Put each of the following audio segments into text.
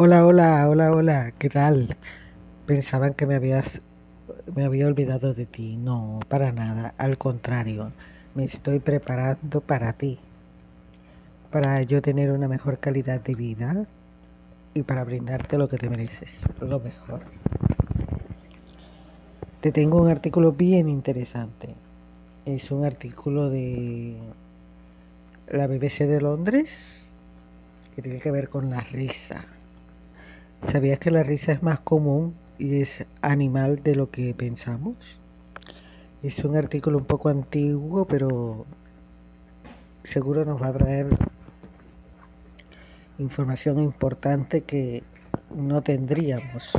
Hola, hola, hola, hola, ¿qué tal? Pensaban que me habías, me había olvidado de ti. No, para nada, al contrario, me estoy preparando para ti, para yo tener una mejor calidad de vida y para brindarte lo que te mereces, lo mejor. Te tengo un artículo bien interesante. Es un artículo de la BBC de Londres que tiene que ver con la risa. ¿Sabías que la risa es más común y es animal de lo que pensamos? Es un artículo un poco antiguo, pero seguro nos va a traer información importante que no tendríamos.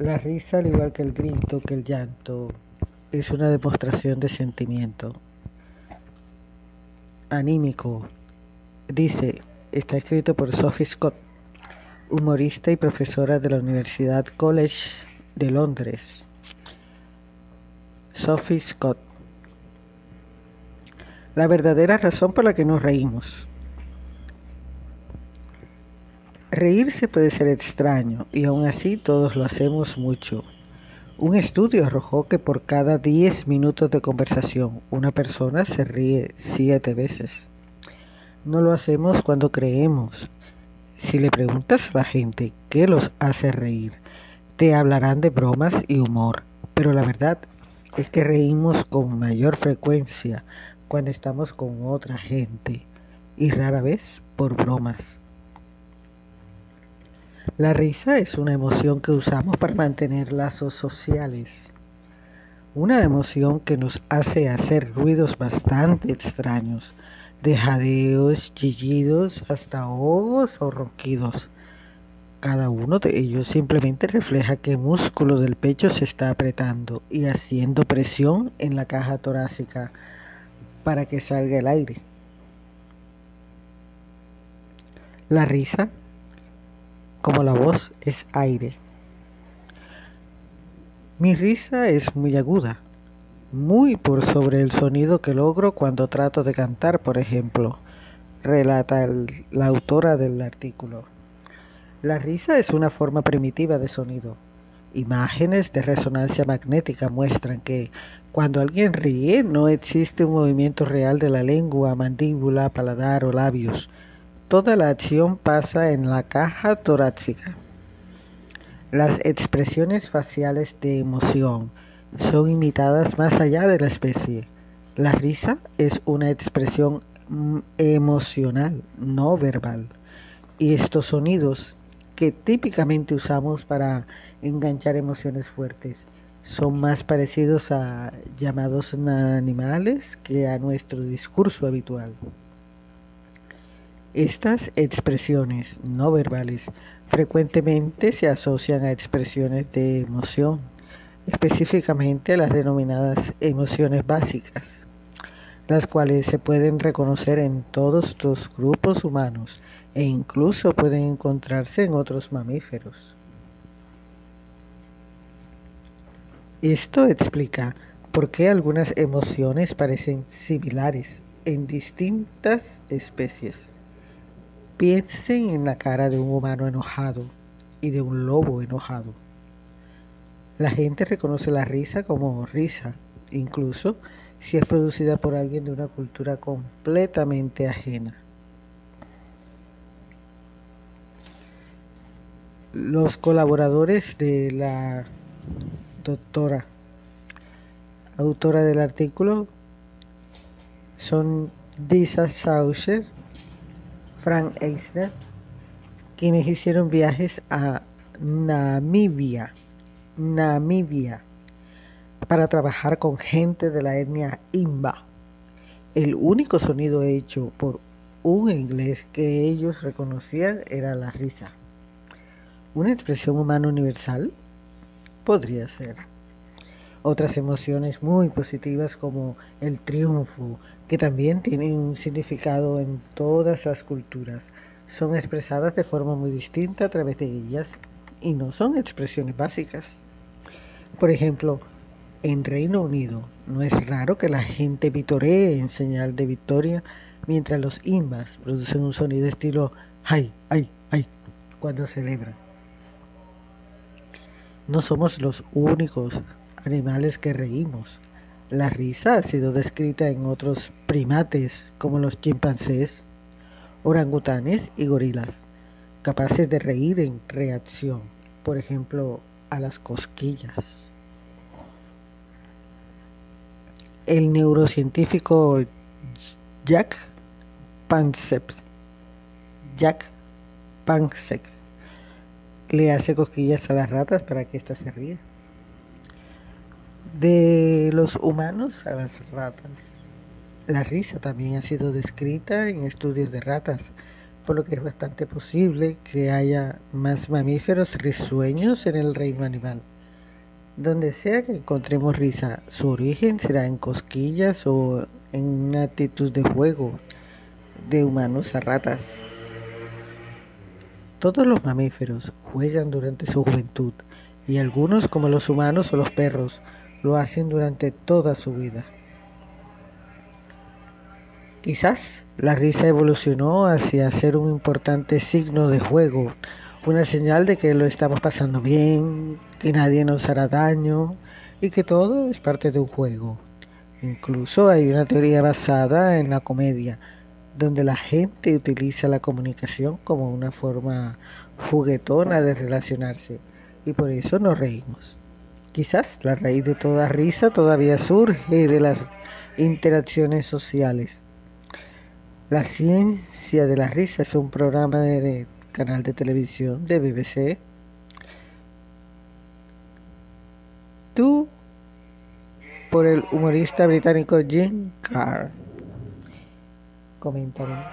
La risa, al igual que el grito, que el llanto, es una demostración de sentimiento anímico. Dice, está escrito por Sophie Scott, humorista y profesora de la Universidad College de Londres. Sophie Scott. La verdadera razón por la que nos reímos. Reírse puede ser extraño y aún así todos lo hacemos mucho. Un estudio arrojó que por cada 10 minutos de conversación una persona se ríe 7 veces. No lo hacemos cuando creemos. Si le preguntas a la gente qué los hace reír, te hablarán de bromas y humor, pero la verdad es que reímos con mayor frecuencia cuando estamos con otra gente y rara vez por bromas. La risa es una emoción que usamos para mantener lazos sociales. Una emoción que nos hace hacer ruidos bastante extraños, de jadeos, chillidos, hasta ahogos o ronquidos. Cada uno de ellos simplemente refleja que el músculo del pecho se está apretando y haciendo presión en la caja torácica para que salga el aire. La risa como la voz es aire. Mi risa es muy aguda, muy por sobre el sonido que logro cuando trato de cantar, por ejemplo, relata la autora del artículo. La risa es una forma primitiva de sonido. Imágenes de resonancia magnética muestran que cuando alguien ríe no existe un movimiento real de la lengua, mandíbula, paladar o labios Toda la acción pasa en la caja torácica. Las expresiones faciales de emoción son imitadas más allá de la especie. La risa es una expresión mm, emocional, no verbal. Y estos sonidos que típicamente usamos para enganchar emociones fuertes son más parecidos a llamados animales que a nuestro discurso habitual. Estas expresiones no verbales frecuentemente se asocian a expresiones de emoción, específicamente las denominadas emociones básicas, las cuales se pueden reconocer en todos los grupos humanos e incluso pueden encontrarse en otros mamíferos. Esto explica por qué algunas emociones parecen similares en distintas especies. Piensen en la cara de un humano enojado y de un lobo enojado. La gente reconoce la risa como risa, incluso si es producida por alguien de una cultura completamente ajena. Los colaboradores de la doctora autora del artículo son Disa Sauser Frank Eisner, quienes hicieron viajes a Namibia, Namibia, para trabajar con gente de la etnia Imba. El único sonido hecho por un inglés que ellos reconocían era la risa. ¿Una expresión humana universal? Podría ser. Otras emociones muy positivas como el triunfo, que también tienen un significado en todas las culturas, son expresadas de forma muy distinta a través de ellas y no son expresiones básicas. Por ejemplo, En Reino Unido no es raro que la gente vitoree en señal de victoria mientras los imbas producen un sonido estilo ay, ay, ay cuando celebran. No somos los únicos animales que reímos. La risa ha sido descrita en otros primates como los chimpancés, orangutanes y gorilas, capaces de reír en reacción, por ejemplo, a las cosquillas. El neurocientífico Jack Pansep, Jack Pansek le hace cosquillas a las ratas para que éstas se rían. De los humanos a las ratas. La risa también ha sido descrita en estudios de ratas, por lo que es bastante posible que haya más mamíferos risueños en el reino animal. Donde sea que encontremos risa, su origen será en cosquillas o en una actitud de juego de humanos a ratas. Todos los mamíferos juegan durante su juventud y algunos, como los humanos o los perros, lo hacen durante toda su vida. Quizás la risa evolucionó hacia ser un importante signo de juego, una señal de que lo estamos pasando bien, que nadie nos hará daño y que todo es parte de un juego. Incluso hay una teoría basada en la comedia, donde la gente utiliza la comunicación como una forma juguetona de relacionarse y por eso nos reímos. Quizás la raíz de toda risa todavía surge de las interacciones sociales. La ciencia de la risa es un programa de, canal de televisión de BBC. Tú por el humorista británico Jim Carr. Coméntame.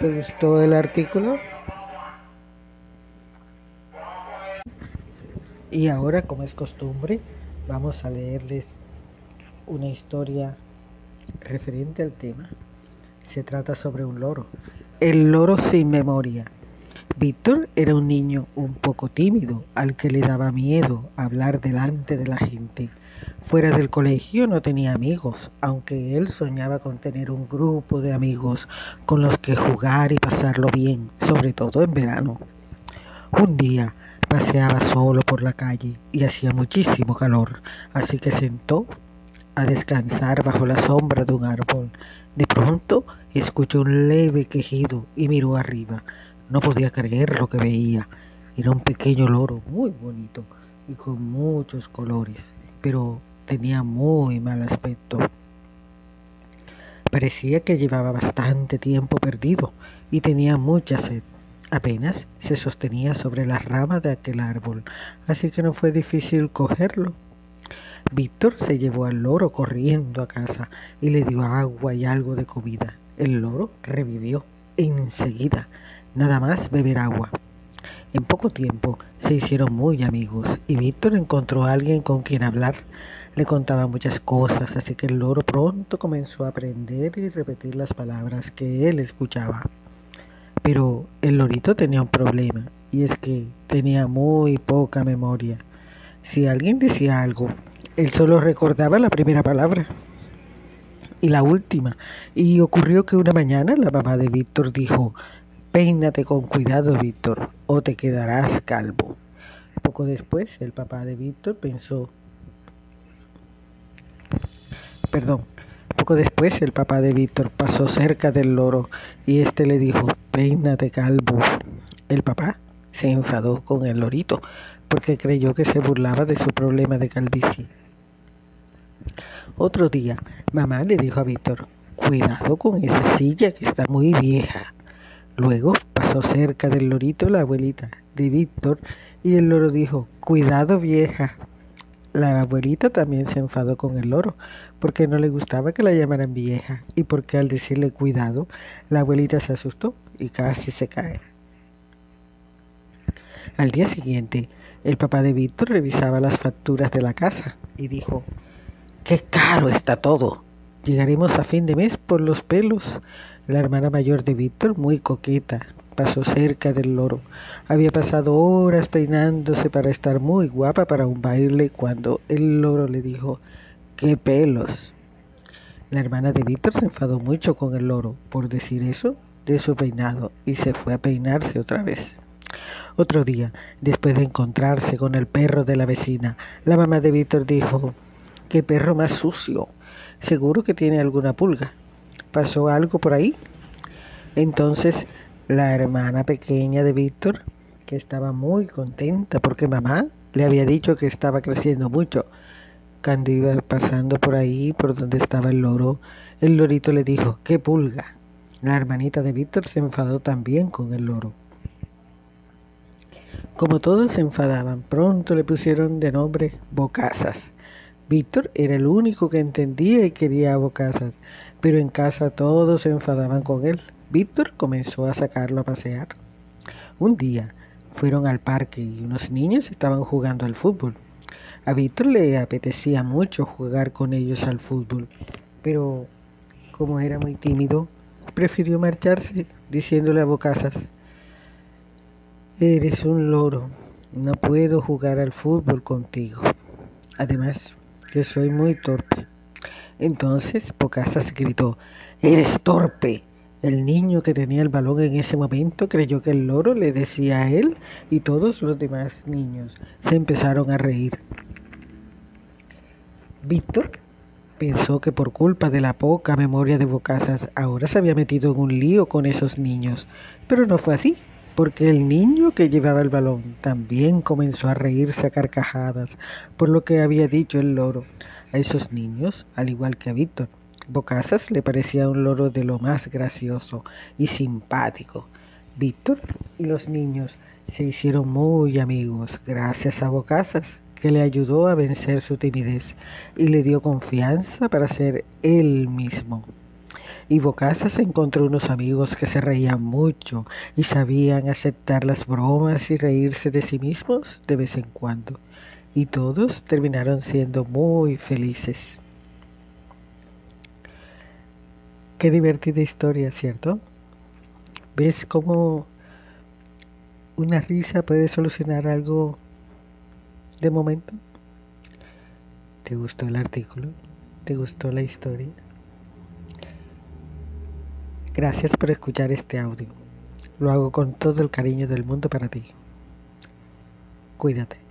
¿Te gustó el artículo? Y ahora, como es costumbre, vamos a leerles una historia referente al tema. Se trata sobre un loro. El loro sin memoria. Víctor era un niño un poco tímido, al que le daba miedo hablar delante de la gente. Fuera del colegio no tenía amigos, aunque él soñaba con tener un grupo de amigos con los que jugar y pasarlo bien, sobre todo en verano. Un día paseaba solo por la calle y hacía muchísimo calor, así que sentó a descansar bajo la sombra de un árbol. De pronto escuchó un leve quejido y miró arriba. No podía creer lo que veía. Era un pequeño loro muy bonito y con muchos colores, pero tenía muy mal aspecto. Parecía que llevaba bastante tiempo perdido y tenía mucha sed. Apenas se sostenía sobre las ramas de aquel árbol, así que no fue difícil cogerlo. Víctor se llevó al loro corriendo a casa y le dio agua y algo de comida. El loro revivió enseguida, nada más beber agua. En poco tiempo se hicieron muy amigos y Víctor encontró a alguien con quien hablar. Le contaba muchas cosas, así que el loro pronto comenzó a aprender y repetir las palabras que él escuchaba. Pero el lorito tenía un problema, y es que tenía muy poca memoria. Si alguien decía algo, él solo recordaba la primera palabra y la última. Y ocurrió que una mañana la mamá de Víctor dijo, peínate con cuidado, Víctor, o te quedarás calvo. Poco después, el papá de Víctor pensó, Perdón. Poco después el papá de Víctor pasó cerca del loro y éste le dijo, peínate calvo. El papá se enfadó con el lorito porque creyó que se burlaba de su problema de calvicie. Otro día, mamá le dijo a Víctor, cuidado con esa silla que está muy vieja. Luego pasó cerca del lorito la abuelita de Víctor y el loro dijo, cuidado vieja. La abuelita también se enfadó con el loro, porque no le gustaba que la llamaran vieja y porque al decirle cuidado, la abuelita se asustó y casi se cae. Al día siguiente, el papá de Víctor revisaba las facturas de la casa y dijo, ¡Qué caro está todo! Llegaremos a fin de mes por los pelos. La hermana mayor de Víctor, muy coqueta, pasó cerca del loro. Había pasado horas peinándose para estar muy guapa para un baile cuando el loro le dijo, ¡qué pelos! La hermana de Víctor se enfadó mucho con el loro por decir eso de su peinado y se fue a peinarse otra vez. Otro día, después de encontrarse con el perro de la vecina, la mamá de Víctor dijo, ¡qué perro más sucio! Seguro que tiene alguna pulga. ¿Pasó algo por ahí? Entonces la hermana pequeña de Víctor, que estaba muy contenta porque mamá le había dicho que estaba creciendo mucho, cuando iba pasando por ahí, por donde estaba el loro, el lorito le dijo, ¡qué pulga! La hermanita de Víctor se enfadó también con el loro. Como todos se enfadaban, pronto le pusieron de nombre Bocazas. Víctor era el único que entendía y quería a Bocazas, pero en casa todos se enfadaban con él. Víctor comenzó a sacarlo a pasear. Un día fueron al parque y unos niños estaban jugando al fútbol. A Víctor le apetecía mucho jugar con ellos al fútbol, pero como era muy tímido, prefirió marcharse diciéndole a Bocazas, Eres un loro, no puedo jugar al fútbol contigo. Además, yo soy muy torpe. Entonces Bocazas gritó, Eres torpe. El niño que tenía el balón en ese momento creyó que el loro le decía a él y todos los demás niños se empezaron a reír. Víctor pensó que por culpa de la poca memoria de Bocazas ahora se había metido en un lío con esos niños, pero no fue así porque el niño que llevaba el balón también comenzó a reírse a carcajadas por lo que había dicho el loro. A esos niños, al igual que a Víctor, Bocazas le parecía un loro de lo más gracioso y simpático. Víctor y los niños se hicieron muy amigos gracias a Bocazas, que le ayudó a vencer su timidez y le dio confianza para ser él mismo y Bocazas encontró unos amigos que se reían mucho y sabían aceptar las bromas y reírse de sí mismos de vez en cuando. Y todos terminaron siendo muy felices. Qué divertida historia, ¿cierto? ¿Ves cómo una risa puede solucionar algo de momento? ¿Te gustó el artículo? ¿Te gustó la historia? Gracias por escuchar este audio. Lo hago con todo el cariño del mundo para ti. Cuídate.